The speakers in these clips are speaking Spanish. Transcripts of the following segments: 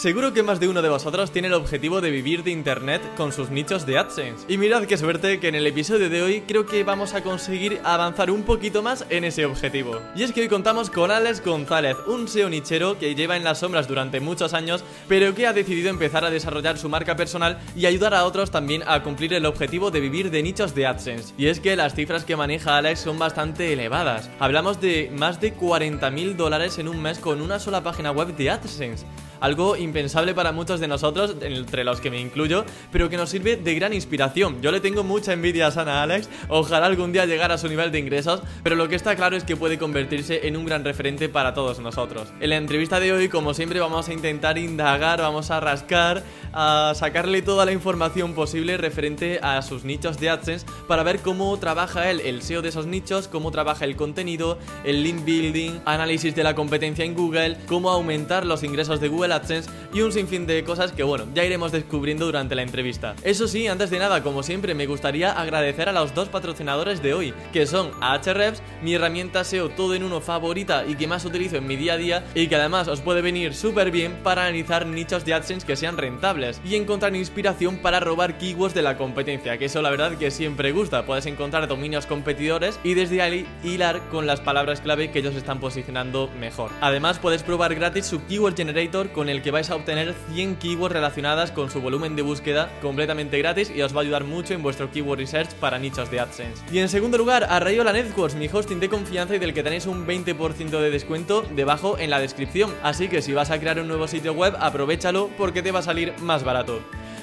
Seguro que más de uno de vosotros tiene el objetivo de vivir de internet con sus nichos de AdSense. Y mirad qué suerte que en el episodio de hoy creo que vamos a conseguir avanzar un poquito más en ese objetivo. Y es que hoy contamos con Alex González, un SEO nichero que lleva en las sombras durante muchos años, pero que ha decidido empezar a desarrollar su marca personal y ayudar a otros también a cumplir el objetivo de vivir de nichos de AdSense. Y es que las cifras que maneja Alex son bastante elevadas. Hablamos de más de 40 mil dólares en un mes con una sola página web de AdSense algo impensable para muchos de nosotros, entre los que me incluyo, pero que nos sirve de gran inspiración. Yo le tengo mucha envidia a Sana Alex, ojalá algún día llegara a su nivel de ingresos, pero lo que está claro es que puede convertirse en un gran referente para todos nosotros. En la entrevista de hoy, como siempre, vamos a intentar indagar, vamos a rascar, a sacarle toda la información posible referente a sus nichos de AdSense para ver cómo trabaja él el SEO de esos nichos, cómo trabaja el contenido, el link building, análisis de la competencia en Google, cómo aumentar los ingresos de Google AdSense y un sinfín de cosas que bueno, ya iremos descubriendo durante la entrevista. Eso sí, antes de nada, como siempre, me gustaría agradecer a los dos patrocinadores de hoy, que son Ahrefs, mi herramienta SEO todo en uno favorita y que más utilizo en mi día a día y que además os puede venir súper bien para analizar nichos de AdSense que sean rentables y encontrar inspiración para robar keywords de la competencia, que eso la verdad que siempre gusta. Puedes encontrar dominios competidores y desde ahí hilar con las palabras clave que ellos están posicionando mejor. Además, puedes probar gratis su Keyword Generator con el que vais a obtener 100 keywords relacionadas con su volumen de búsqueda completamente gratis y os va a ayudar mucho en vuestro keyword research para nichos de AdSense. Y en segundo lugar, Arrayola Networks, mi hosting de confianza y del que tenéis un 20% de descuento debajo en la descripción. Así que si vas a crear un nuevo sitio web, aprovechalo porque te va a salir más barato.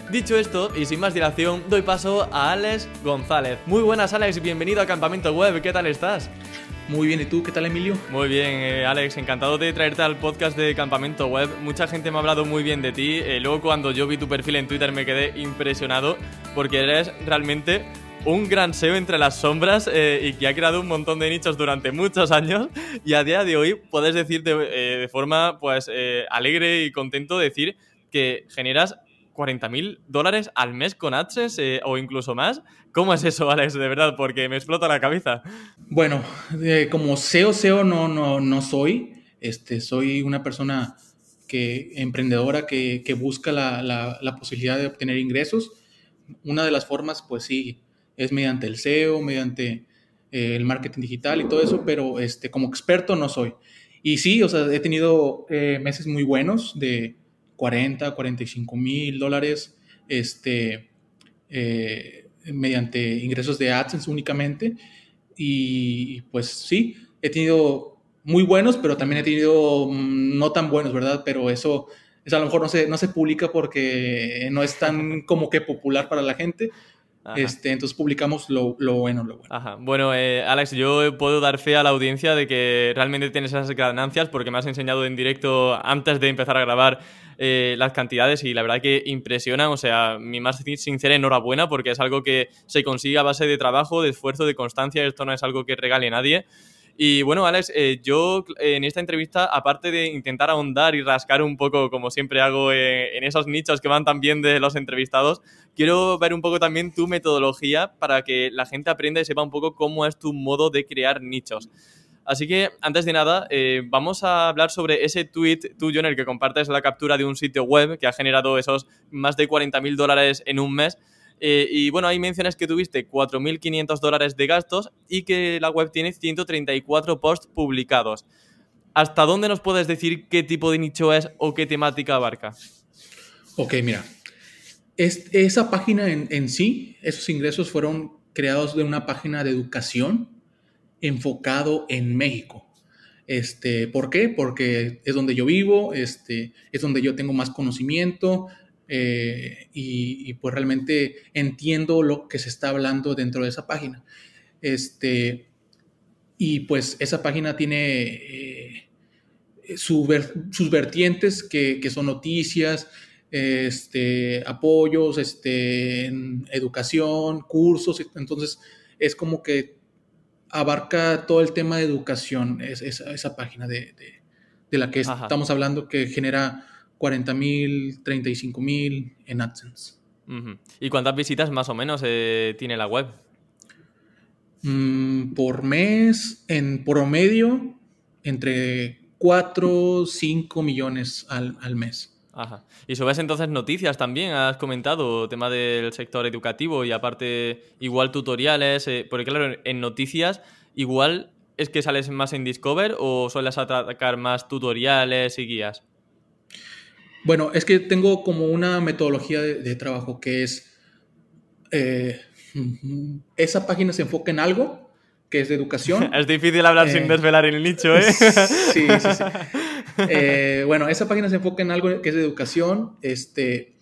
Dicho esto, y sin más dilación, doy paso a Alex González. Muy buenas Alex, bienvenido a Campamento Web, ¿qué tal estás? Muy bien, ¿y tú qué tal Emilio? Muy bien, eh, Alex, encantado de traerte al podcast de Campamento Web. Mucha gente me ha hablado muy bien de ti. Eh, luego cuando yo vi tu perfil en Twitter me quedé impresionado porque eres realmente un gran SEO entre las sombras eh, y que ha creado un montón de nichos durante muchos años y a día de hoy puedes decir de, forma pues alegre y contento decir que generas 40 mil dólares al mes con AdSense o incluso más. ¿Cómo es eso, Alex? De verdad, porque me explota la cabeza. Bueno, como SEO, SEO no, no, no soy. Este, soy una persona que, emprendedora que, busca la, la, la, posibilidad de obtener ingresos. Una de las formas, pues sí, es mediante el SEO, mediante eh, el marketing digital y todo eso, pero este, como experto no soy. Y sí, o sea, he tenido eh, meses muy buenos de 40, 45 mil dólares este, eh, mediante ingresos de AdSense únicamente. Y pues sí, he tenido muy buenos, pero también he tenido mm, no tan buenos, ¿verdad? Pero eso, eso a lo mejor no se, no se publica porque no es tan como que popular para la gente. Este, entonces publicamos lo, lo, bueno, lo bueno. Ajá. Bueno, eh, Alex, yo puedo dar fe a la audiencia de que realmente tienes esas ganancias porque me has enseñado en directo antes de empezar a grabar eh, las cantidades y la verdad que impresionan. O sea, mi más sincera enhorabuena porque es algo que se consigue a base de trabajo, de esfuerzo, de constancia. Esto no es algo que regale nadie. Y bueno, Alex, eh, yo en esta entrevista, aparte de intentar ahondar y rascar un poco, como siempre hago, eh, en esos nichos que van tan bien de los entrevistados, quiero ver un poco también tu metodología para que la gente aprenda y sepa un poco cómo es tu modo de crear nichos. Así que, antes de nada, eh, vamos a hablar sobre ese tweet tuyo en el que compartes la captura de un sitio web que ha generado esos más de 40.000 dólares en un mes. Eh, y bueno, ahí mencionas que tuviste 4.500 dólares de gastos y que la web tiene 134 posts publicados. ¿Hasta dónde nos puedes decir qué tipo de nicho es o qué temática abarca? Ok, mira. esa página en, en sí, esos ingresos fueron creados de una página de educación enfocado en México. Este, ¿Por qué? Porque es donde yo vivo, este, es donde yo tengo más conocimiento, eh, y, pues realmente entiendo lo que se está hablando dentro de esa página. Este, y pues esa página tiene eh, sus vertientes que, que, son noticias, este, apoyos, este, educación, cursos, entonces es como que abarca todo el tema de educación, es, esa página de, de, de la que estamos hablando que genera 40 mil, 35 mil en AdSense. ¿Y cuántas visitas más o menos eh, tiene la web? Mm, por mes, en promedio, entre 4, 5 millones al, mes. Ajá. Y subes entonces noticias también, has comentado, tema del sector educativo y aparte igual tutoriales, eh, porque claro, en noticias igual es que sales más en Discover o sueles atacar más tutoriales y guías. Bueno, es que tengo como una metodología de, trabajo que es, eh, esa página se enfoca en algo, que es de educación. es difícil hablar sin eh, desvelar el nicho, ¿eh? sí, sí, sí. Eh, bueno, esa página se enfoca en algo que es de educación, este,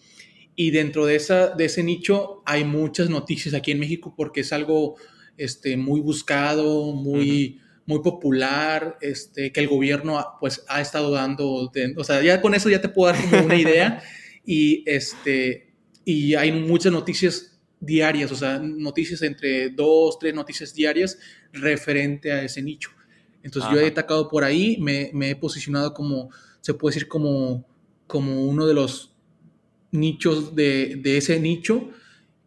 y dentro de, esa, de ese nicho hay muchas noticias aquí en México porque es algo este, muy buscado, muy, muy popular, este, que el gobierno pues, ha estado dando, o sea, ya con eso ya te puedo dar como una idea, y, este, y hay muchas noticias diarias, o sea, noticias entre dos, tres noticias diarias referente a ese nicho. Entonces yo he atacado por ahí, me, he posicionado como, se puede decir como, como uno de los nichos de, ese nicho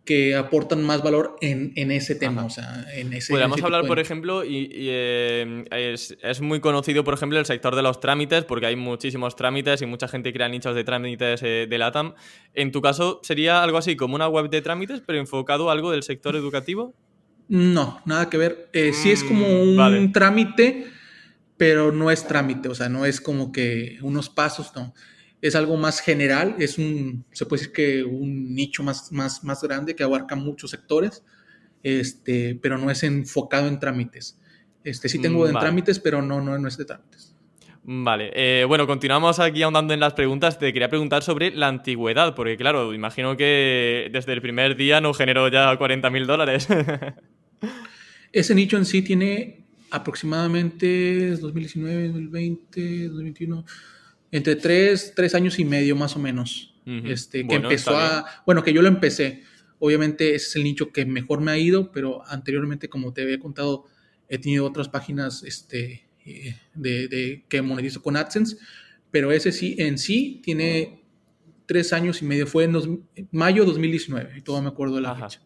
que aportan más valor en, ese tema, o sea, en ese Podríamos hablar, por ejemplo, y, eh, es, muy conocido, por ejemplo, el sector de los trámites, porque hay muchísimos trámites y mucha gente crea nichos de trámites eh, de LATAM. En tu caso, ¿sería algo así como una web de trámites, pero enfocado a algo del sector educativo? No, nada que ver. Eh, sí es como mm, un trámite, pero no es trámite, o sea, no es como que unos pasos, no. Es algo más general, es un, se puede decir que un nicho más, más, más grande que abarca muchos sectores, este, pero no es enfocado en trámites. Este, sí tengo de trámites, pero no, no, no es de trámites. Vale, eh, bueno, continuamos aquí ahondando en las preguntas. Te quería preguntar sobre la antigüedad, porque claro, imagino que desde el primer día no generó ya 40 mil dólares. Ese nicho en sí tiene aproximadamente 2019, 2020, 2021, entre tres, tres años y medio más o menos. este, que empezó a, bueno, que yo lo empecé. Obviamente ese es el nicho que mejor me ha ido, pero anteriormente, como te había contado, he tenido otras páginas este, eh, de, que monetizo con AdSense, pero ese sí, en sí, tiene tres años y medio. Fue en mayo 2019, y todo me acuerdo de la fecha.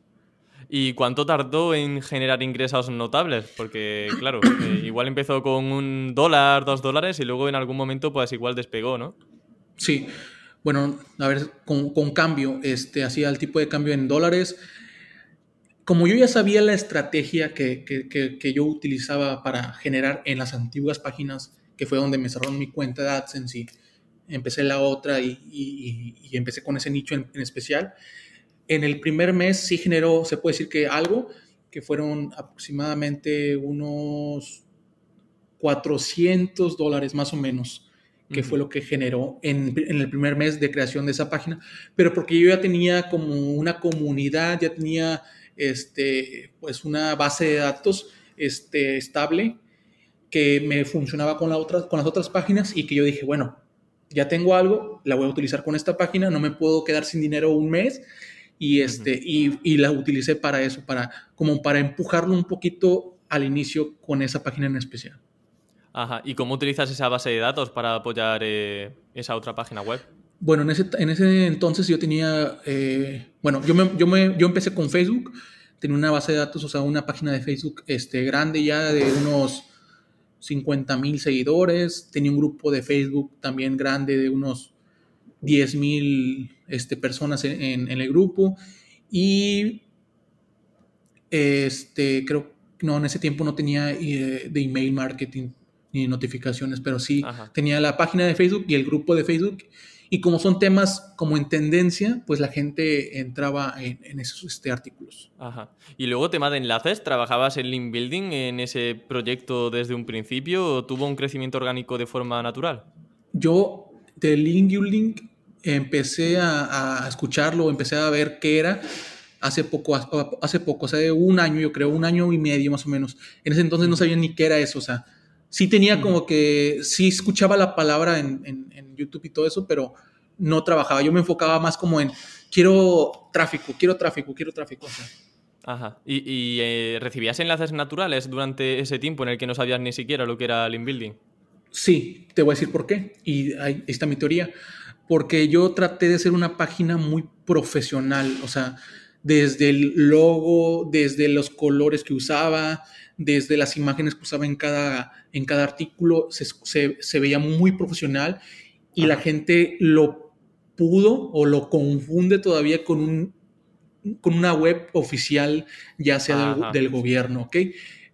¿Y cuánto tardó en generar ingresos notables? Porque, claro, eh, igual empezó con un dólar, dos dólares y luego en algún momento pues igual despegó, ¿no? Sí. Bueno, a ver, con, cambio, este, hacía el tipo de cambio en dólares. Como yo ya sabía la estrategia que, yo utilizaba para generar en las antiguas páginas, que fue donde me cerraron mi cuenta de AdSense y empecé la otra y, empecé con ese nicho en especial, en el primer mes sí generó, se puede decir que algo, que fueron aproximadamente unos 400 dólares más o menos, que fue lo que generó en, el primer mes de creación de esa página, pero porque yo ya tenía como una comunidad, ya tenía este, pues una base de datos este, estable que me funcionaba con, la otra, con las otras páginas y que yo dije, bueno, ya tengo algo, la voy a utilizar con esta página, no me puedo quedar sin dinero un mes y, este, y, la utilicé para eso, para, como para empujarlo un poquito al inicio con esa página en especial. Ajá, ¿y cómo utilizas esa base de datos para apoyar eh, esa otra página web? Bueno, en ese, en ese entonces yo tenía, eh, bueno, yo, me, yo, me, yo empecé con Facebook, tenía una base de datos, o sea, una página de Facebook este, grande ya de unos 50 mil seguidores, tenía un grupo de Facebook también grande de unos 10 mil este, personas en, el grupo y este, creo, no, en ese tiempo no tenía eh, de email marketing ni notificaciones, pero sí tenía la página de Facebook y el grupo de Facebook. Y como son temas como en tendencia, pues la gente entraba en, esos este, artículos. Ajá. Y luego tema de enlaces, ¿trabajabas en link building en ese proyecto desde un principio o tuvo un crecimiento orgánico de forma natural? Yo de link building empecé a, escucharlo, empecé a ver qué era hace poco, hace poco, hace un año, yo creo, un año y medio más o menos. En ese entonces no sabía ni qué era eso, o sea, sí tenía como que, sí escuchaba la palabra en, YouTube y todo eso, pero no trabajaba. Yo me enfocaba más como en, quiero tráfico, quiero tráfico, quiero tráfico. Ajá. ¿Y, eh, recibías enlaces naturales durante ese tiempo en el que no sabías ni siquiera lo que era link building? Sí, te voy a decir por qué. Y ahí está mi teoría porque yo traté de ser una página muy profesional, o sea, desde el logo, desde los colores que usaba, desde las imágenes que usaba en cada, en cada artículo, se, veía muy profesional y la gente lo pudo o lo confunde todavía con, un, con una web oficial, ya sea del, del, gobierno, ¿ok?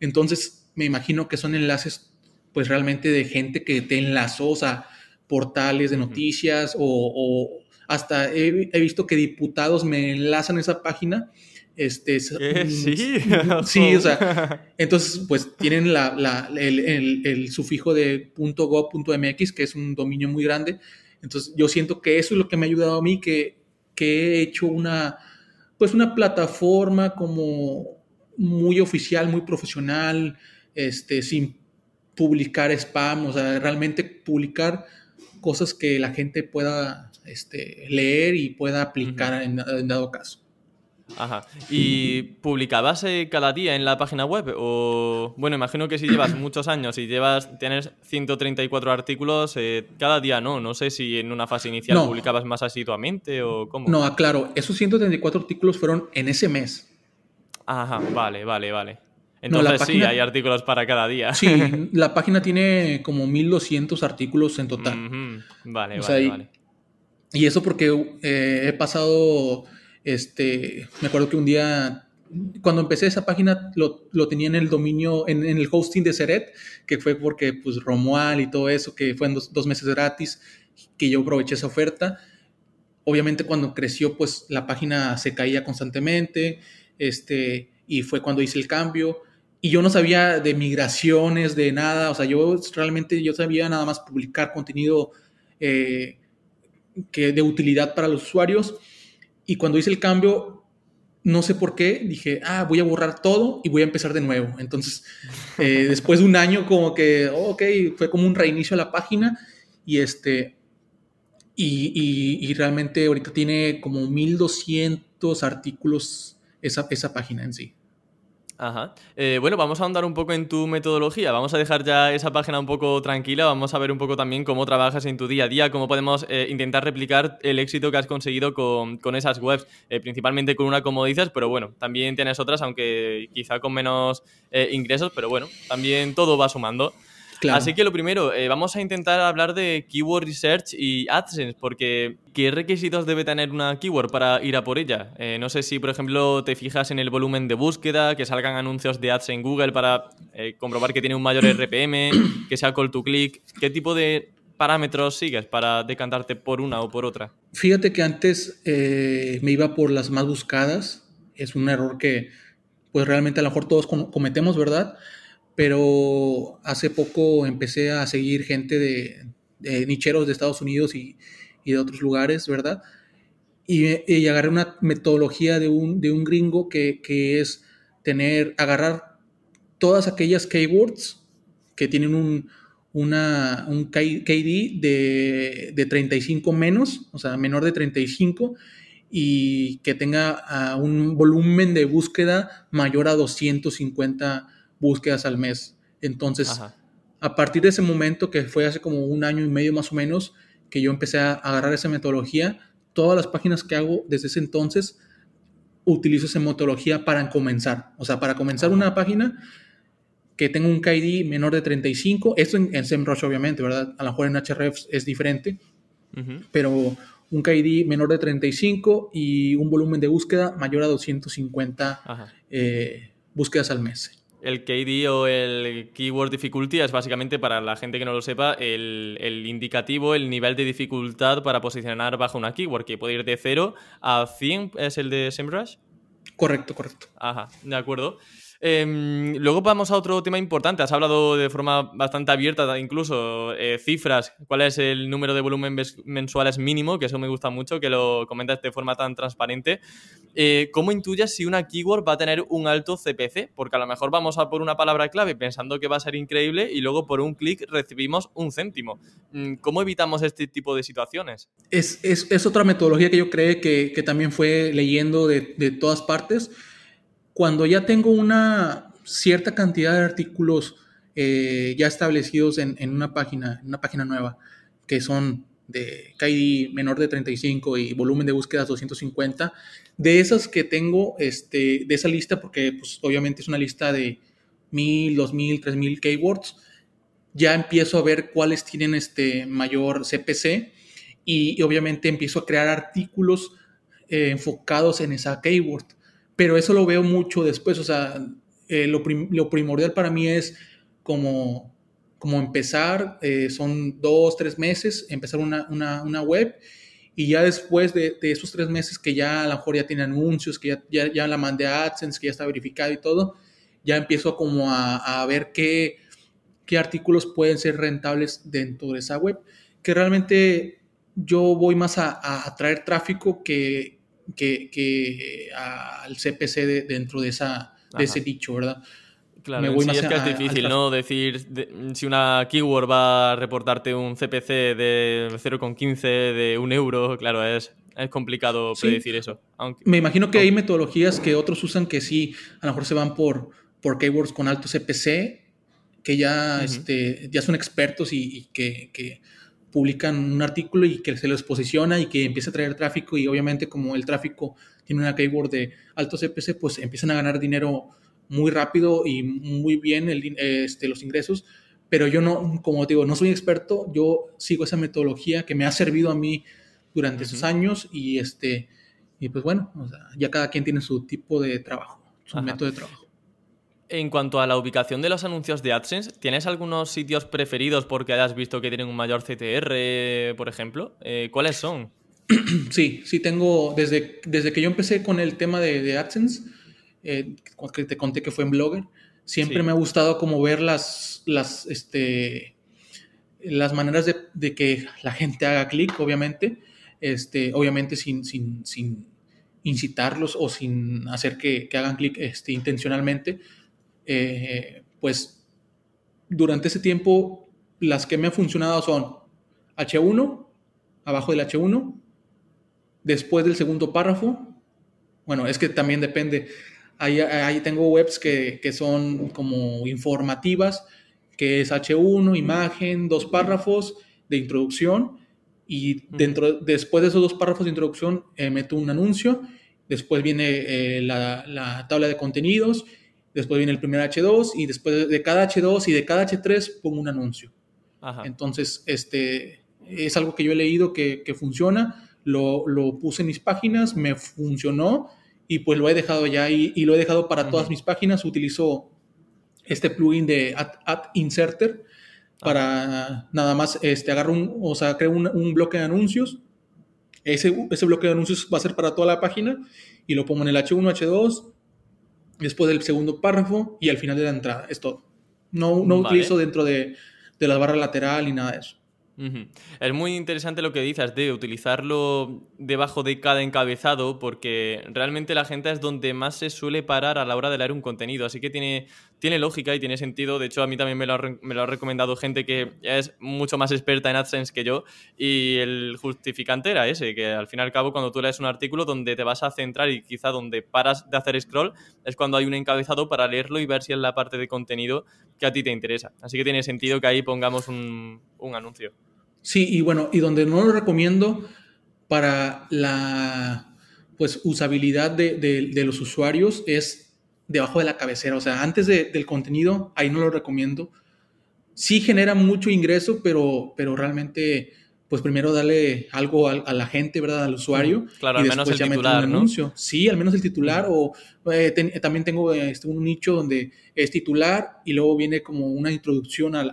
Entonces, me imagino que son enlaces, pues realmente de gente que te enlazó, o sea, portales de noticias o, hasta he, visto que diputados me enlazan esa página. Este, mm, Sí, sí, o sea, entonces pues tienen la, el, sufijo de .gov.mx, que es un dominio muy grande. Entonces yo siento que eso es lo que me ha ayudado a mí, que, que he hecho una, pues una plataforma como muy oficial, muy profesional, este, sin publicar spam, o sea, realmente publicar cosas que la gente pueda este, leer y pueda aplicar en, dado caso. Ajá. ¿Y publicabas eh, cada día en la página web? O, bueno, imagino que si llevas muchos años y llevas, tienes 134 artículos, eh, cada día no. No sé si en una fase inicial publicabas más asiduamente o cómo. No, claro, esos 134 artículos fueron en ese mes. Ajá, vale, vale, vale. Entonces sí, hay artículos para cada día. Sí, la página tiene como 1200 artículos en total. Vale, vale, vale. Y eso porque eh, he pasado, este, me acuerdo que un día, cuando empecé esa página, lo, tenía en el dominio, en, el hosting de Seret, que fue porque, pues, Romual y todo eso, que fue en dos, dos meses gratis, que yo aproveché esa oferta. Obviamente cuando creció, pues, la página se caía constantemente, este, y fue cuando hice el cambio y yo no sabía de migraciones, de nada, o sea, yo realmente yo sabía nada más publicar contenido eh, que de utilidad para los usuarios y cuando hice el cambio, no sé por qué, dije, ah, voy a borrar todo y voy a empezar de nuevo. Entonces, eh, después de un año como que, oh, ok, fue como un reinicio a la página y este, y, y, realmente ahorita tiene como 1200 artículos esa, esa página en sí. Ajá. Eh, bueno, vamos a ahondar un poco en tu metodología. Vamos a dejar ya esa página un poco tranquila. Vamos a ver un poco también cómo trabajas en tu día a día, cómo podemos eh, intentar replicar el éxito que has conseguido con, esas webs, eh, principalmente con una como dices, pero bueno, también tienes otras, aunque quizá con menos ingresos, pero bueno, también todo va sumando. Así que lo primero, eh, vamos a intentar hablar de Keyword Research y AdSense, porque ¿qué requisitos debe tener una keyword para ir a por ella? Eh, no sé si, por ejemplo, te fijas en el volumen de búsqueda, que salgan anuncios de ads en Google para eh, comprobar que tiene un mayor RPM, que sea call to click. ¿Qué tipo de parámetros sigues para decantarte por una o por otra? Fíjate que antes me iba por las más buscadas. Es un error que, pues realmente a lo mejor todos cometemos, ¿verdad? Pero hace poco empecé a seguir gente de, nicheros de Estados Unidos y, de otros lugares, ¿verdad? Y, agarré una metodología de un, de un gringo que, es tener, agarrar todas aquellas keywords que tienen un, una, un KD de, de, 35 menos, o sea, menor de 35, y que tenga ah, un volumen de búsqueda mayor a 250 búsquedas al mes. Entonces, a partir de ese momento, que fue hace como un año y medio más o menos, que yo empecé a agarrar esa metodología, todas las páginas que hago desde ese entonces, utilizo esa metodología para comenzar. O sea, para comenzar una página que tenga un KID menor de 35, esto en, en SEMrush obviamente, ¿verdad? A lo mejor en Hrefs es diferente, pero un KID menor de 35 y un volumen de búsqueda mayor a 250 eh, búsquedas al mes. El KD o el Keyword Difficulty es básicamente, para la gente que no lo sepa, el, indicativo, el nivel de dificultad para posicionar bajo una keyword, que puede ir de 0 a 100, ¿es el de SEMrush? Correcto, correcto. Ajá, de acuerdo. Em, luego vamos a otro tema importante. Has hablado de forma bastante abierta, incluso eh, cifras. ¿Cuál es el número de volumen mensuales mínimo? Que eso me gusta mucho, que lo comentas de forma tan transparente. Eh, ¿Cómo intuyes si una keyword va a tener un alto CPC? Porque a lo mejor vamos a por una palabra clave pensando que va a ser increíble y luego por un clic recibimos un céntimo. Mm, ¿Cómo evitamos este tipo de situaciones? Es, otra metodología que yo creo que, también fue leyendo de, de todas partes cuando ya tengo una cierta cantidad de artículos eh, ya establecidos en, una página, una página nueva, que son de KID menor de 35 y volumen de búsquedas 250, de esas que tengo, este, de esa lista, porque pues, obviamente es una lista de 1000, 2000, 3000 keywords, ya empiezo a ver cuáles tienen este mayor CPC y, obviamente empiezo a crear artículos eh, enfocados en esa keyword. Pero eso lo veo mucho después, o sea, eh, lo, primordial para mí es como, como empezar, eh, son dos, tres meses, empezar una, una, web y ya después de, esos tres meses que ya a lo mejor ya tiene anuncios, que ya, ya, la mandé a AdSense, que ya está verificado y todo, ya empiezo como a, ver qué, qué artículos pueden ser rentables dentro de esa web, que realmente yo voy más a, a traer tráfico que, que, al CPC dentro de, esa, de ese dicho, ¿verdad? Claro, sí, es que es difícil, ¿no? Decir si una keyword va a reportarte un CPC de 0,15, de un euro, claro, es, es complicado predecir eso. Aunque, Me imagino que hay metodologías que otros usan que sí, a lo mejor se van por, por keywords con alto CPC, que ya, este, ya son expertos y, que, que publican un artículo y que se los posiciona y que empieza a traer tráfico y obviamente como el tráfico tiene una keyword de alto CPC, pues empiezan a ganar dinero muy rápido y muy bien el, este, los ingresos. Pero yo no, como digo, no soy experto, yo sigo esa metodología que me ha servido a mí durante esos años y este y pues bueno, ya cada quien tiene su tipo de trabajo, su método de trabajo. En cuanto a la ubicación de los anuncios de AdSense, ¿tienes algunos sitios preferidos porque hayas visto que tienen un mayor CTR, por ejemplo? Eh, ¿Cuáles son? Sí, sí tengo, desde, desde que yo empecé con el tema de, AdSense, eh, que te conté que fue en Blogger, siempre me ha gustado como ver las, las, este, las maneras de, que la gente haga clic, obviamente, este, obviamente sin, sin, sin incitarlos o sin hacer que, que hagan clic este, intencionalmente, eh, pues durante ese tiempo las que me han funcionado son H1, abajo del H1, después del segundo párrafo. Bueno, es que también depende. Ahí, tengo webs que, son como informativas, que es H1, imagen, dos párrafos de introducción. Y dentro, después de esos dos párrafos de introducción eh, meto un anuncio. Después viene eh, la, la tabla de contenidos después viene el primer H2 y después de cada H2 y de cada H3 pongo un anuncio. Entonces, este, es algo que yo he leído que, funciona, lo, puse en mis páginas, me funcionó y pues lo he dejado ya y, y lo he dejado para todas mis páginas. Utilizo este plugin de Ad, Inserter para nada más, este, agarro un, o sea, creo un, bloque de anuncios. Ese, ese bloque de anuncios va a ser para toda la página y lo pongo en el H1, H2, después del segundo párrafo y al final de la entrada. Es todo. No, no utilizo dentro de, de la barra lateral ni nada de eso. Es muy interesante lo que dices de utilizarlo debajo de cada encabezado porque realmente la gente es donde más se suele parar a la hora de leer un contenido, así que tiene, tiene lógica y tiene sentido. De hecho, a mí también me lo, ha, recomendado gente que es mucho más experta en AdSense que yo y el justificante era ese, que al fin y al cabo cuando tú lees un artículo donde te vas a centrar y quizá donde paras de hacer scroll es cuando hay un encabezado para leerlo y ver si es la parte de contenido que a ti te interesa. Así que tiene sentido que ahí pongamos un anuncio. Sí, y bueno, y donde no lo recomiendo para la pues usabilidad de, los usuarios es debajo de la cabecera, o sea, antes del contenido, ahí no lo recomiendo. Sí genera mucho ingreso, pero, pero realmente, pues primero darle algo a, la gente, ¿verdad? Al usuario. Claro, al menos el titular, un anuncio. Sí, al menos el titular, o eh, también tengo este, un nicho donde es titular y luego viene como una introducción al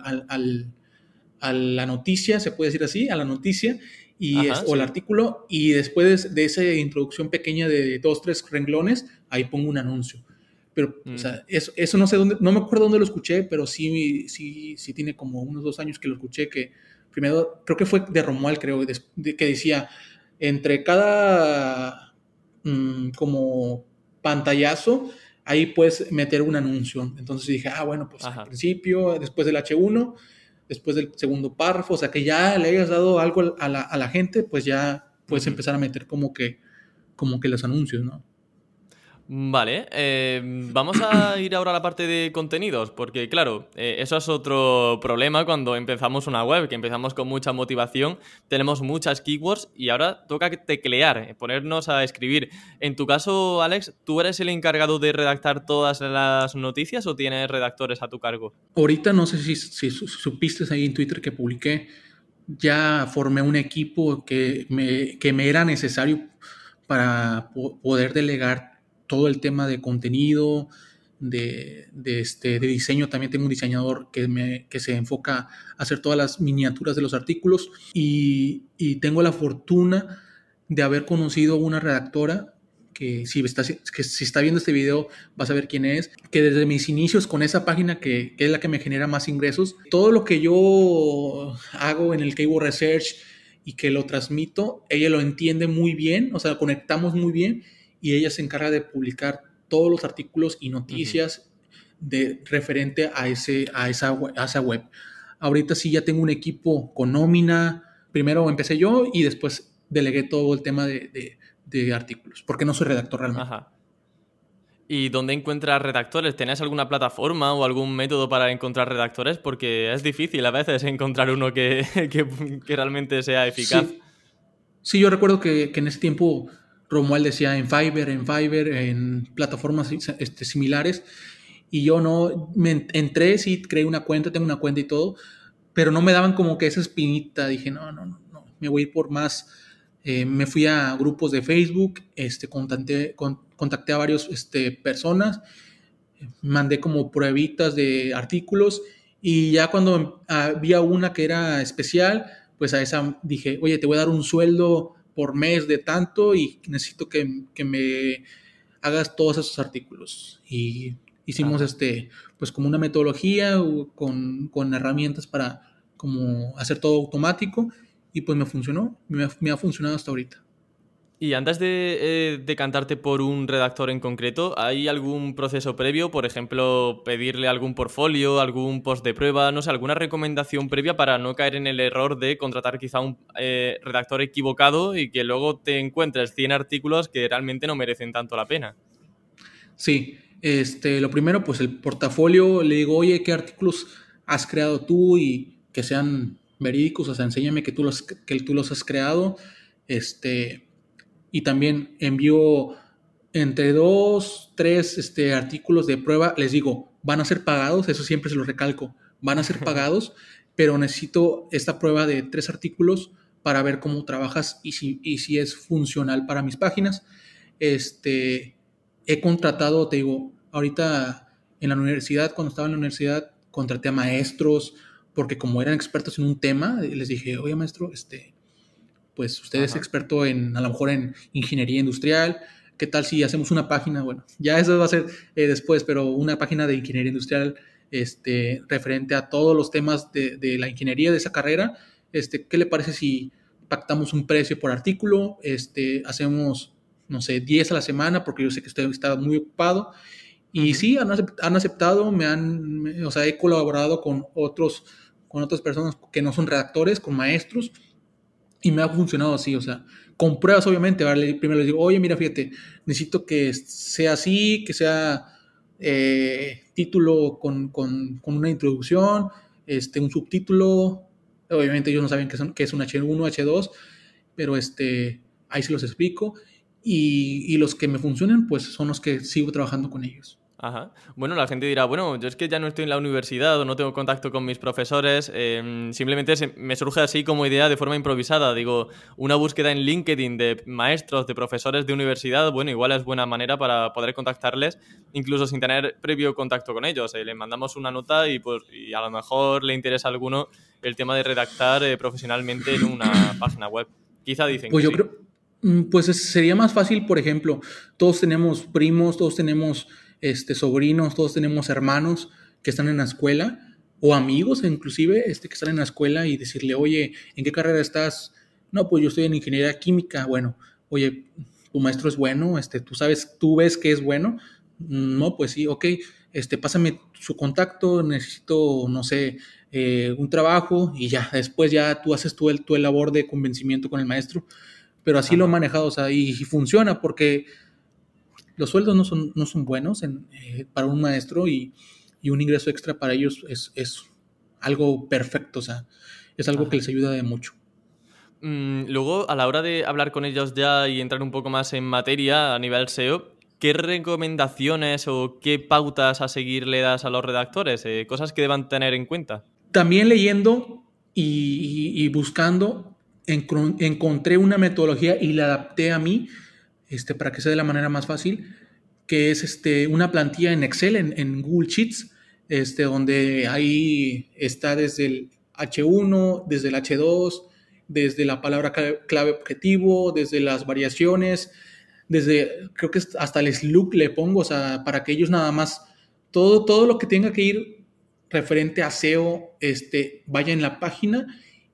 a la noticia, se puede decir así, a la noticia y o el artículo y después de, esa introducción pequeña de dos, tres renglones, ahí pongo un anuncio. Pero, o sea, mm. eso, eso, no sé dónde, no me acuerdo dónde lo escuché, pero sí, sí, sí tiene como unos dos años que lo escuché, que primero, creo que fue de Romuald, creo, que decía, entre cada mm, como pantallazo, ahí puedes meter un anuncio. Entonces dije, ah, bueno, pues al principio, después del H1, después del segundo párrafo, o sea, que ya le hayas dado algo a la, a la gente, pues ya puedes empezar a meter como que, como que los anuncios, ¿no? Vale, eh, vamos a ir ahora a la parte de contenidos, porque claro, eh, eso es otro problema cuando empezamos una web, que empezamos con mucha motivación, tenemos muchas keywords y ahora toca teclear, eh, ponernos a escribir. En tu caso, Alex, ¿tú eres el encargado de redactar todas las noticias o tienes redactores a tu cargo? Ahorita no sé si, si supiste ahí en Twitter que publiqué ya formé un equipo que me, que me era necesario para poder delegar todo el tema de contenido, de, este, de diseño. También tengo un diseñador que, me, que se enfoca a hacer todas las miniaturas de los artículos y, y tengo la fortuna de haber conocido una redactora que si, está, que si está viendo este video vas a ver quién es, que desde mis inicios con esa página que, que, es la que me genera más ingresos, todo lo que yo hago en el Keyword Research y que lo transmito, ella lo entiende muy bien, o sea, conectamos muy bien y ella se encarga de publicar todos los artículos y noticias de, referente a, ese, a, esa, a esa web. Ahorita sí ya tengo un equipo con nómina, primero empecé yo y después delegué todo el tema de, de, artículos, porque no soy redactor realmente. Ajá. ¿Y dónde encuentras redactores? ¿Tenés alguna plataforma o algún método para encontrar redactores? Porque es difícil a veces encontrar uno que, que, realmente sea eficaz. Sí. yo recuerdo que, que, en ese tiempo Romuald decía en Fiverr, en Fiverr, en plataformas este, similares, y yo no, me entré, sí, creé una cuenta, tengo una cuenta y todo, pero no me daban como que esa espinita, dije, no, no, no, no me voy a ir por más eh, me fui a grupos de Facebook, este, contacté, contacté a varias este, personas, mandé como pruebitas de artículos y ya cuando había una que era especial, pues a esa dije, oye, te voy a dar un sueldo por mes de tanto y necesito que, que me hagas todos esos artículos. Y hicimos este, pues como una metodología con, con herramientas para como hacer todo automático y pues me funcionó, me ha, funcionado hasta ahorita. Y antes de eh, decantarte por un redactor en concreto, ¿hay algún proceso previo? Por ejemplo, pedirle algún portfolio, algún post de prueba, no sé, alguna recomendación previa para no caer en el error de contratar quizá un eh, redactor equivocado y que luego te encuentres 100 artículos que realmente no merecen tanto la pena. Sí, este, lo primero, pues el portafolio, le digo, oye, ¿qué artículos has creado tú y que sean verídicos, o sea, enséñame que tú los, que tú los has creado, este, y también envío entre dos, tres este, artículos de prueba, les digo, van a ser pagados, eso siempre se lo recalco, van a ser pagados, pero necesito esta prueba de tres artículos para ver cómo trabajas y si, y si es funcional para mis páginas. Este, he contratado, te digo, ahorita en la universidad, cuando estaba en la universidad, contraté a maestros, porque como eran expertos en un tema, les dije, oye maestro, este, pues usted es experto en, a lo mejor en ingeniería industrial, ¿qué tal si hacemos una página? Bueno, ya eso va a ser eh, después, pero una página de ingeniería industrial este, referente a todos los temas de, de, la ingeniería de esa carrera. Este, ¿Qué le parece si pactamos un precio por artículo? Este, hacemos, no sé, 10 a la semana, porque yo sé que usted está muy ocupado. Y sí, han, han aceptado, me han, o sea, he colaborado con otros con otras personas que no son redactores, con maestros, y me ha funcionado así, o sea, con pruebas obviamente, primero les digo, oye, mira, fíjate, necesito que sea así, que sea eh, título con, con, con, una introducción, este, un subtítulo, obviamente ellos no saben qué, son, qué es un H1, H2, pero este, ahí se los explico, y, y los que me funcionan, pues son los que sigo trabajando con ellos. Ajá. Bueno, la gente dirá, bueno, yo es que ya no estoy en la universidad o no tengo contacto con mis profesores, em, simplemente me surge así como idea de forma improvisada. Digo, una búsqueda en LinkedIn de maestros, de profesores de universidad, bueno, igual es buena manera para poder contactarles, incluso sin tener previo contacto con ellos. Eh, le mandamos una nota y, pues, y a lo mejor le interesa a alguno el tema de redactar eh, profesionalmente en una página web. Quizá dicen pues yo creo, mm, pues sería más fácil, por ejemplo, todos tenemos primos, todos tenemos este, sobrinos, todos tenemos hermanos que están en la escuela o amigos inclusive este, que están en la escuela y decirle, oye, ¿en qué carrera estás? No, pues yo estoy en ingeniería química. Bueno, oye, tu maestro es bueno, este, tú sabes, tú ves que es bueno. No, pues sí, ok, este, pásame su contacto, necesito, no sé, eh, un trabajo y ya, después ya tú haces tu, el, tu labor de convencimiento con el maestro. Pero así lo he manejado, o sea, y funciona porque los sueldos no son, no son buenos eh, para un maestro y, un ingreso extra para ellos es, algo perfecto, o sea, es algo que les ayuda de mucho. Mm, luego, a la hora de hablar con ellos ya y entrar un poco más en materia a nivel SEO, ¿qué recomendaciones o qué pautas a seguir le das a los redactores? Eh, cosas que deban tener en cuenta. También leyendo y, buscando encontré una metodología y la adapté a mí este, para que sea de la manera más fácil, que es este, una plantilla en Excel, en, en Google Sheets, este, donde ahí está desde el H1, desde el H2, desde la palabra clave objetivo, desde las variaciones, desde, creo que hasta el slug le pongo, o sea, para que ellos nada más, todo, todo lo que tenga que ir referente a SEO, este, vaya en la página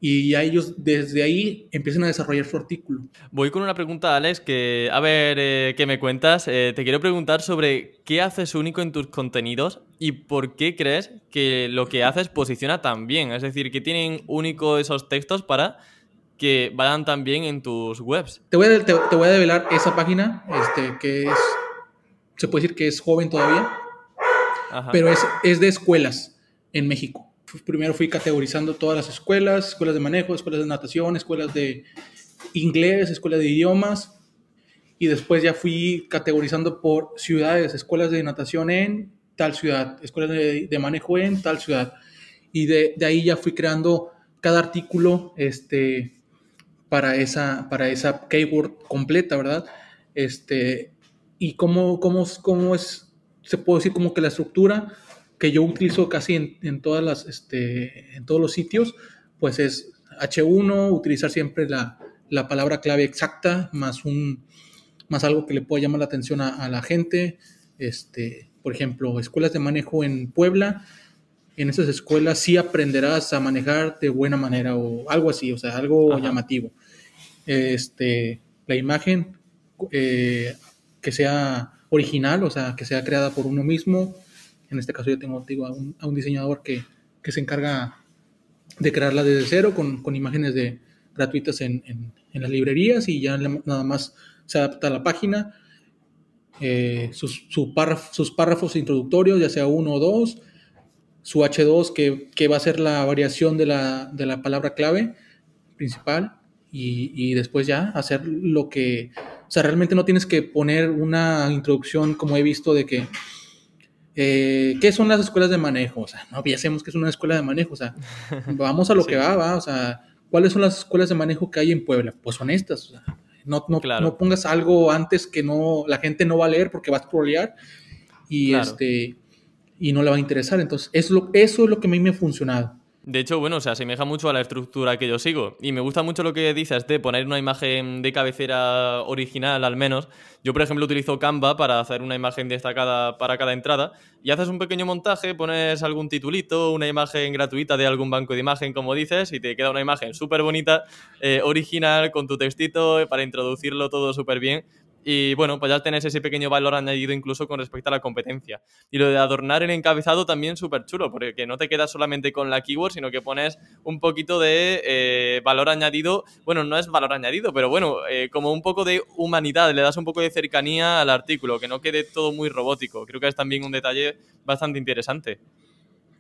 y ya ellos desde ahí empiezan a desarrollar su artículo. Voy con una pregunta, Alex, que a ver eh, qué me cuentas. Eh, te quiero preguntar sobre qué haces único en tus contenidos y por qué crees que lo que haces posiciona tan bien. Es decir, ¿qué tienen único esos textos para que vayan tan bien en tus webs? Te voy a, te, voy a develar esa página, este, que es, se puede decir que es joven todavía, pero es, es de escuelas en México primero fui categorizando todas las escuelas, escuelas de manejo, escuelas de natación, escuelas de inglés, escuelas de idiomas, y después ya fui categorizando por ciudades, escuelas de natación en tal ciudad, escuelas de, manejo en tal ciudad. Y de, ahí ya fui creando cada artículo este, para, esa, para esa keyword completa, ¿verdad? Este, y cómo, cómo, cómo es, se puede decir como que la estructura, que yo utilizo casi en, todas las, este, en todos los sitios, pues es H1, utilizar siempre la, palabra clave exacta, más, un, más algo que le pueda llamar la atención a, la gente. Este, por ejemplo, escuelas de manejo en Puebla. En esas escuelas sí aprenderás a manejar de buena manera o algo así, o sea, algo llamativo. Este, la imagen eh, que sea original, o sea, que sea creada por uno mismo, en este caso yo tengo digo, a, un, diseñador que, que, se encarga de crearla desde cero con, con imágenes de, gratuitas en, en, las librerías y ya nada más se adapta a la página. Eh, sus, su sus párrafos introductorios, ya sea uno o dos, su H2 que, que va a ser la variación de la, de la palabra clave principal y, y, después ya hacer lo que, o sea, realmente no tienes que poner una introducción como he visto de que eh, ¿Qué son las escuelas de manejo? O sea, no piensemos que es una escuela de manejo, o sea, vamos a lo que va, va, o sea, ¿cuáles son las escuelas de manejo que hay en Puebla? Pues son estas, o sea, no, no, no pongas algo antes que no, la gente no va a leer porque va a scrollear y, este, y no le va a interesar, entonces, es lo, eso es lo que a mí me ha funcionado. De hecho, bueno, se asemeja mucho a la estructura que yo sigo. Y me gusta mucho lo que dices de poner una imagen de cabecera original, al menos. Yo, por ejemplo, utilizo Canva para hacer una imagen destacada para cada entrada. Y haces un pequeño montaje, pones algún titulito, una imagen gratuita de algún banco de imagen, como dices, y te queda una imagen súper bonita, eh, original, con tu textito, para introducirlo todo súper bien. Y bueno, pues ya tenés ese pequeño valor añadido incluso con respecto a la competencia. Y lo de adornar el encabezado también súper chulo, porque no te quedas solamente con la keyword, sino que pones un poquito de eh, valor añadido. Bueno, no es valor añadido, pero bueno, eh, como un poco de humanidad, le das un poco de cercanía al artículo, que no quede todo muy robótico. Creo que es también un detalle bastante interesante.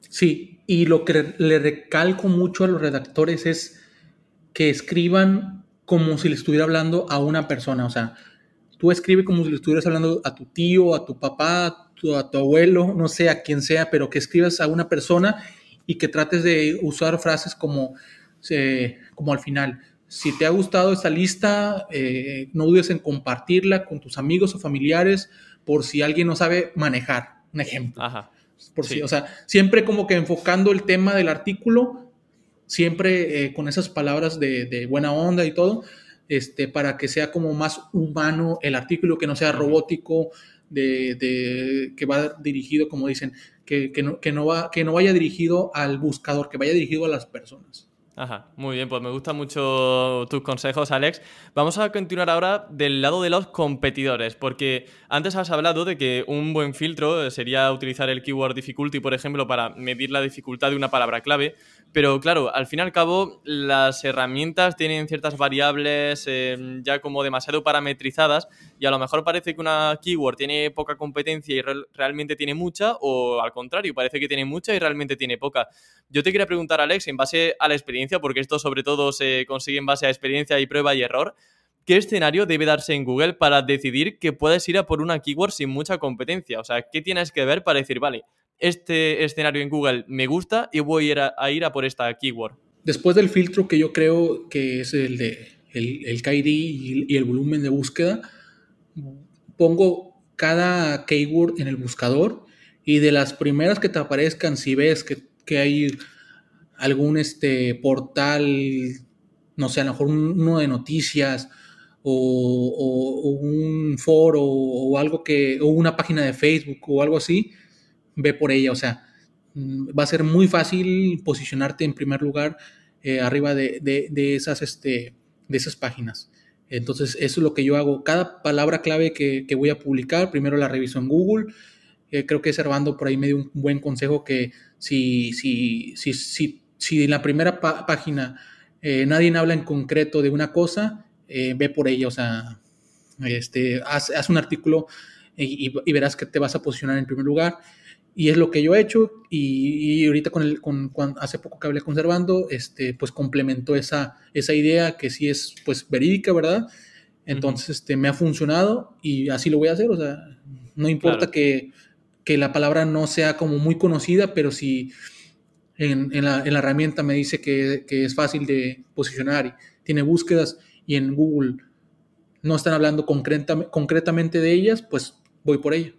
Sí, y lo que le recalco mucho a los redactores es que escriban como si le estuviera hablando a una persona, o sea, tú escribe como si le estuvieras hablando a tu tío, a tu papá, a tu, abuelo, no sé, a quien sea, pero que escribas a una persona y que trates de usar frases como, como al final. Si te ha gustado esta lista, eh, no dudes en compartirla con tus amigos o familiares por si alguien no sabe manejar, un ejemplo. Ajá. Por si, o sea, siempre como que enfocando el tema del artículo, siempre eh, con esas palabras de, de buena onda y todo, este, para que sea como más humano el artículo, que no sea robótico, de, que va dirigido, como dicen, que, no, que, no va, que no vaya dirigido al buscador, que vaya dirigido a las personas. Ajá, muy bien, pues me gustan mucho tus consejos, Alex. Vamos a continuar ahora del lado de los competidores, porque antes has hablado de que un buen filtro sería utilizar el keyword difficulty, por ejemplo, para medir la dificultad de una palabra clave, pero claro, al fin y al cabo, las herramientas tienen ciertas variables eh, ya como demasiado parametrizadas y a lo mejor parece que una keyword tiene poca competencia y realmente tiene mucha, o al contrario, parece que tiene mucha y realmente tiene poca. Yo te quería preguntar, Alex, en base a la experiencia porque esto sobre todo se consigue en base a experiencia y prueba y error. ¿Qué escenario debe darse en Google para decidir que puedes ir a por una keyword sin mucha competencia? O sea, ¿qué tienes que ver para decir, vale, este escenario en Google me gusta y voy a ir a, por esta keyword? después del filtro que yo creo que es el de el, el KID y, el volumen de búsqueda, pongo cada keyword en el buscador y de las primeras que te aparezcan, si ves que, que hay algún este, portal, no sé, a lo mejor uno de noticias o, un foro o algo que, o una página de Facebook o algo así, ve por ella. O sea, mm, va a ser muy fácil posicionarte en primer lugar eh, arriba de, esas, este, de esas páginas. Entonces, eso es lo que yo hago. Cada palabra clave que, voy a publicar, primero la reviso en Google. Eh, creo que Servando por ahí me dio un buen consejo que si, si, si, si, si en la primera página eh, nadie habla en concreto de una cosa, eh, ve por ella, o sea, este, haz, un artículo y, verás que te vas a posicionar en primer lugar. Y es lo que yo he hecho y, ahorita con el, con, hace poco que hablé conservando, este, pues complementó esa, esa idea que sí es pues verídica, ¿verdad? Entonces, este, me ha funcionado y así lo voy a hacer, o sea, no importa que, que, la palabra no sea como muy conocida, pero si en, la, en la, herramienta me dice que, es fácil de posicionar y tiene búsquedas y en Google no están hablando concretamente de ellas, pues voy por ello.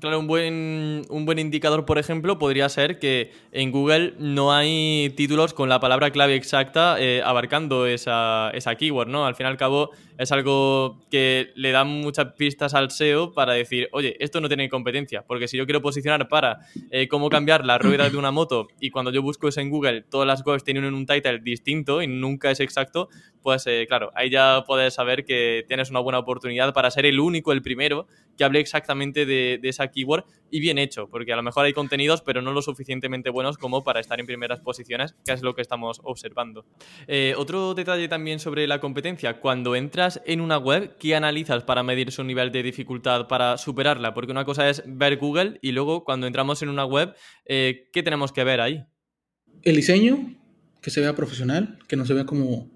Claro, un buen, un buen indicador, por ejemplo, podría ser que en Google no hay títulos con la palabra clave exacta eh, abarcando esa, esa keyword, ¿no? Al fin y al cabo, es algo que le da muchas pistas al SEO para decir, oye, esto no tiene competencia, porque si yo quiero posicionar para eh, cómo cambiar la rueda de una moto y cuando yo busco eso en Google, todas las webs tienen un title distinto y nunca es exacto, pues eh, claro, ahí ya puedes saber que tienes una buena oportunidad para ser el único, el primero, que hable exactamente de, esa keyword y bien hecho, porque a lo mejor hay contenidos, pero no lo suficientemente buenos como para estar en primeras posiciones, que es lo que estamos observando. Eh, otro detalle también sobre la competencia, cuando entras en una web, ¿qué analizas para medir su nivel de dificultad para superarla? Porque una cosa es ver Google y luego cuando entramos en una web, eh, ¿qué tenemos que ver ahí? El diseño, que se vea profesional, que no se vea como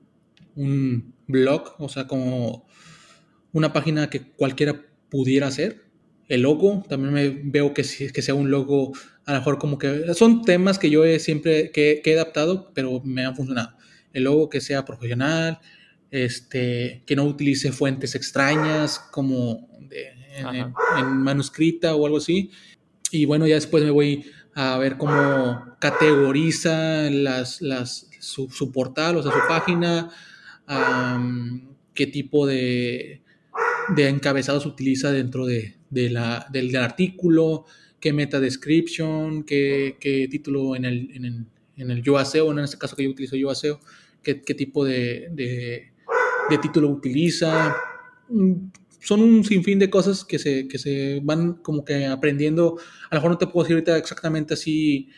un blog, o sea, como una página que cualquiera pudiera hacer el logo, también me veo que, que sea un logo, a lo mejor como que son temas que yo he siempre que, he adaptado, pero me han funcionado. El logo que sea profesional, este, que no utilice fuentes extrañas como en, manuscrita o algo así. Y bueno, ya después me voy a ver cómo categoriza las, las, su, portal, o sea, su página, qué tipo de, de encabezados utiliza dentro de, la, del, artículo, qué meta description, qué, qué título en el, en, el, en el yo en este caso que yo utilizo yo qué, qué tipo de, de, título utiliza. Mm, son un sinfín de cosas que se, que se van como que aprendiendo. A lo mejor no te puedo decir ahorita exactamente así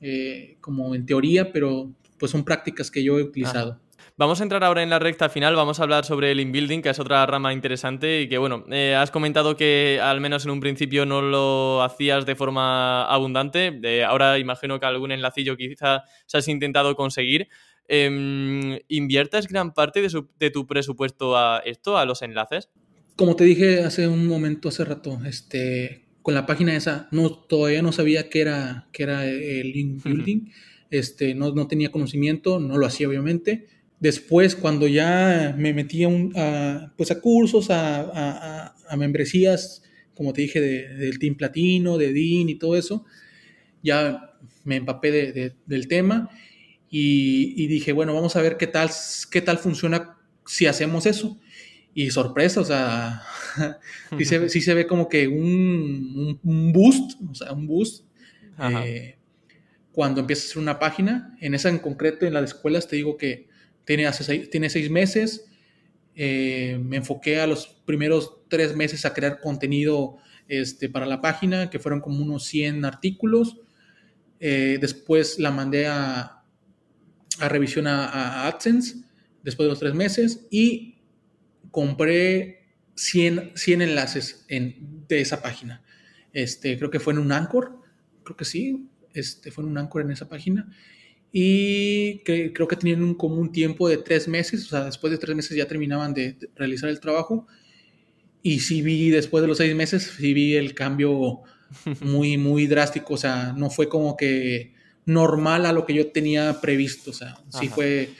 eh, como en teoría, pero pues son prácticas que yo he utilizado. Vamos a entrar ahora en la recta final, vamos a hablar sobre el inbuilding, que es otra rama interesante y que, bueno, eh, has comentado que al menos en un principio no lo hacías de forma abundante, ahora imagino que algún enlacillo quizá se has intentado conseguir. Em, ¿Inviertes gran parte de, tu presupuesto a esto, a los enlaces? Como te dije hace un momento, hace rato, este, con la página esa, no, todavía no sabía qué era, qué era el link building, este, no, no tenía conocimiento, no lo hacía obviamente. Después, cuando ya me metí a, pues a cursos, a, membresías, como te dije, del Team Platino, de DIN y todo eso, ya me empapé del tema y, dije, bueno, vamos a ver qué tal, qué tal funciona si hacemos eso. Y sorpresa, o sea, sí, se, ve como que un, boost, o sea, un boost. Eh, cuando empiezas a hacer una página, en esa en concreto, en las escuelas, te digo que tiene, hace seis, tiene seis meses. Eh, me enfoqué a los primeros tres meses a crear contenido este, para la página, que fueron como unos 100 artículos. Eh, después la mandé a, a revisión a, AdSense después de los tres meses y compré 100, 100 enlaces en, de esa página. Este, creo que fue en un Anchor, creo que sí, este, fue en un Anchor en esa página y que, creo que tenían un, como un tiempo de tres meses, o sea, después de tres meses ya terminaban de, realizar el trabajo. Y sí vi, después de los seis meses, sí vi el cambio muy, muy drástico, o sea, no fue como que normal a lo que yo tenía previsto. O sea, sí fue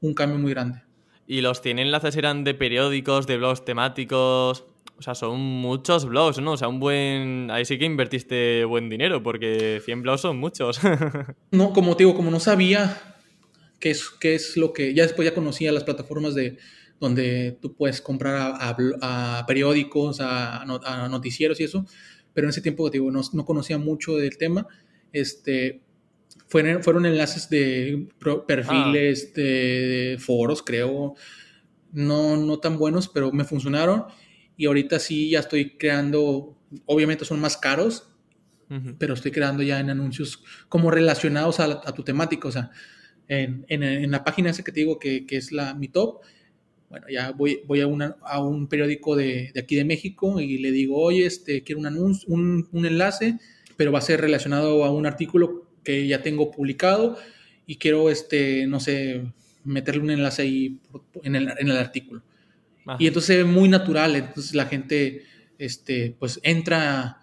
un cambio muy grande. ¿Y los 100 enlaces eran de periódicos, de blogs temáticos? O sea, son muchos blogs, ¿no? O sea, un buen... Ahí sí que invertiste buen dinero, porque 100 blogs son muchos. no, como te digo, como no sabía qué es, qué es lo que... Ya después ya conocía las plataformas de donde tú puedes comprar a, periódicos, a, noticieros y eso, pero en ese tiempo, digo, no, no conocía mucho del tema. Este, fueron, fueron enlaces de perfiles, ah. de, foros, creo, no, no tan buenos, pero me funcionaron. Y ahorita sí ya estoy creando, obviamente son más caros, pero estoy creando ya en anuncios como relacionados a, tu temática. O sea, en, en, la página esa que te digo que, que, es la mi top, bueno, ya voy, voy a, una, a un periódico de, de, aquí de México y le digo, oye, este, quiero un anuncio, un, un enlace, pero va a ser relacionado a un artículo que ya tengo publicado y quiero, este, no sé, meterle un enlace ahí en el, en el artículo. Y entonces es muy natural, entonces la gente, este, pues entra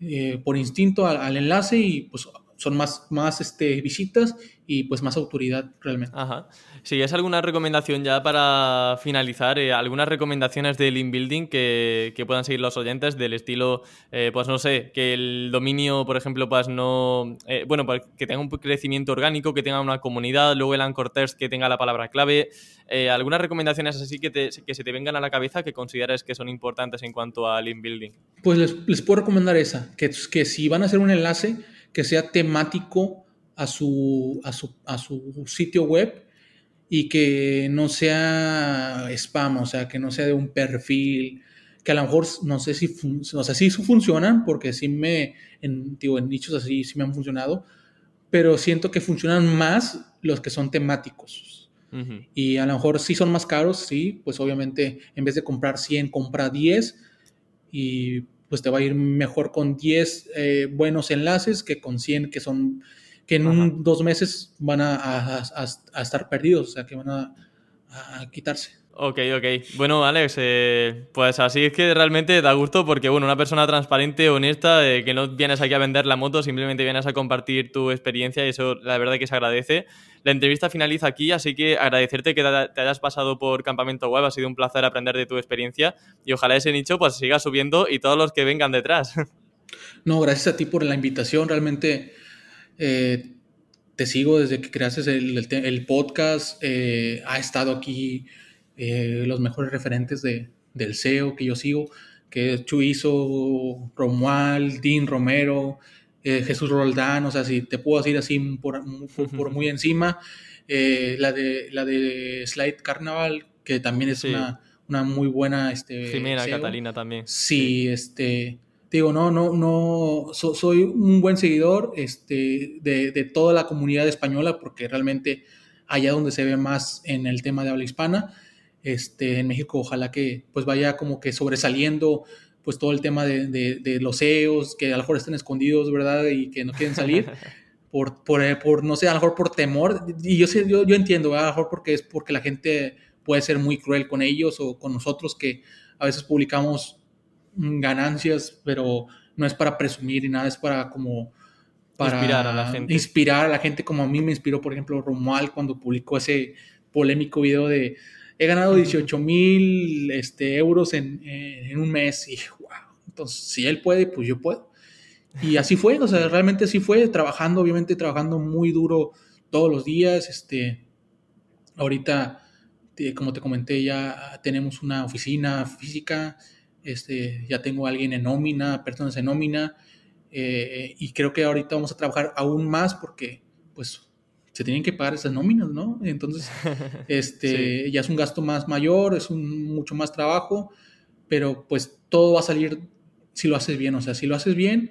eh, por instinto al, al, enlace y pues son más, más este, visitas y pues más autoridad realmente. Ajá. Si es alguna recomendación ya para finalizar, eh, algunas recomendaciones de link building que, que, puedan seguir los oyentes del estilo, eh, pues no sé, que el dominio, por ejemplo, pues no, eh, bueno, pues que tenga un crecimiento orgánico, que tenga una comunidad, luego el anchor text que tenga la palabra clave, algunas recomendaciones así que, te, que se te vengan a la cabeza que consideres que son importantes en cuanto a link building. Pues les, les puedo recomendar esa, que, que si van a hacer un enlace, que sea temático a su, a su, a su sitio web y que no sea spam, o sea, que no sea de un perfil, que a lo mejor no sé si, o sea, sí funcionan, porque sí me, en, digo, en nichos así sí me han funcionado, pero siento que funcionan más los que son temáticos. Y a lo mejor sí son más caros, sí, pues obviamente en vez de comprar 100, compra 10 y pues te va a ir mejor con 10 eh, buenos enlaces que con 100 que son que en un, dos meses van a, estar perdidos, o sea, que van a, quitarse. Ok, ok. Bueno, Alex, eh, pues así es que realmente da gusto porque, bueno, una persona transparente, honesta, eh, que no vienes aquí a vender la moto, simplemente vienes a compartir tu experiencia y eso la verdad que se agradece. La entrevista finaliza aquí, así que agradecerte que te hayas pasado por Campamento Web, ha sido un placer aprender de tu experiencia y ojalá ese nicho pues siga subiendo y todos los que vengan detrás. No, gracias a ti por la invitación, realmente eh, te sigo desde que creaste el, podcast, eh, ha estado aquí eh, los mejores referentes de, del SEO que yo sigo, que es Chuizo, Romuald, Dean Romero, Jesús Roldán, o sea, si te puedo decir así por, muy encima, la, de, la de Slide Carnaval, que también es una, una, muy buena... Este, Jimena, e Catalina también. Sí, este digo, no, no, no, soy un buen seguidor este, de, toda la comunidad española, porque realmente allá donde se ve más en el tema de habla hispana, este, en México ojalá que pues vaya como que sobresaliendo pues todo el tema de, los CEOs, que a lo mejor estén escondidos, ¿verdad? Y que no quieren salir. Por, por, no sé, a lo mejor por temor, y yo, sé, yo, yo entiendo, a lo mejor porque es porque la gente puede ser muy cruel con ellos o con nosotros que a veces publicamos ganancias, pero no es para presumir y nada, es para como para inspirar a la gente. Inspirar a la gente como a mí me inspiró, por ejemplo, Romuald cuando publicó ese polémico video de he ganado 18 mil este, euros en, un mes y wow, entonces si él puede, pues yo puedo. Y así fue, o sea, realmente así fue, trabajando, obviamente trabajando muy duro todos los días, este, ahorita, como te comenté, ya tenemos una oficina física, este, ya tengo a alguien en nómina, personas en nómina, eh, y creo que ahorita vamos a trabajar aún más porque, pues, se tienen que pagar esas nóminas, ¿no? Entonces, este, ya es un gasto más mayor, es un mucho más trabajo, pero pues todo va a salir si lo haces bien, o sea, si lo haces bien,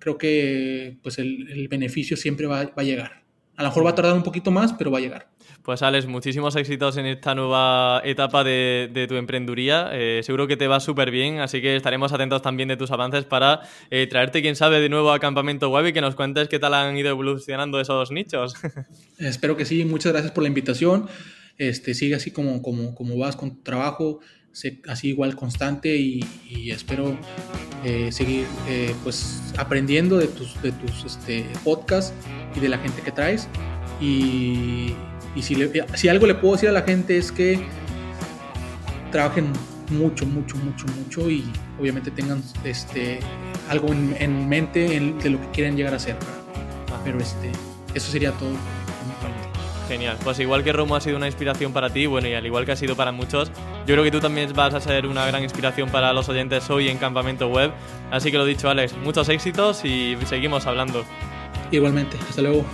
creo que pues el, beneficio siempre va, va a llegar. A lo mejor va a tardar un poquito más, pero va a llegar. Pues Alex, muchísimos éxitos en esta nueva etapa de, tu emprenduría. Eh, seguro que te va súper bien, así que estaremos atentos también de tus avances para eh, traerte, quién sabe, de nuevo a Campamento Web y que nos cuentes qué tal han ido evolucionando esos nichos. Espero que sí, muchas gracias por la invitación. Este, sigue así como, como, como vas con tu trabajo, así igual constante y, espero eh, seguir eh, pues aprendiendo de tus, de tus este, podcasts y de la gente que traes. Y, si, si algo le puedo decir a la gente es que trabajen mucho, mucho, mucho, mucho y obviamente tengan este, algo en, mente de lo que quieren llegar a ser. Pero este, eso sería todo. Genial, pues igual que Romo ha sido una inspiración para ti, bueno, y al igual que ha sido para muchos, yo creo que tú también vas a ser una gran inspiración para los oyentes hoy en Campamento Web. Así que lo dicho, Alex, muchos éxitos y seguimos hablando. Igualmente, hasta luego.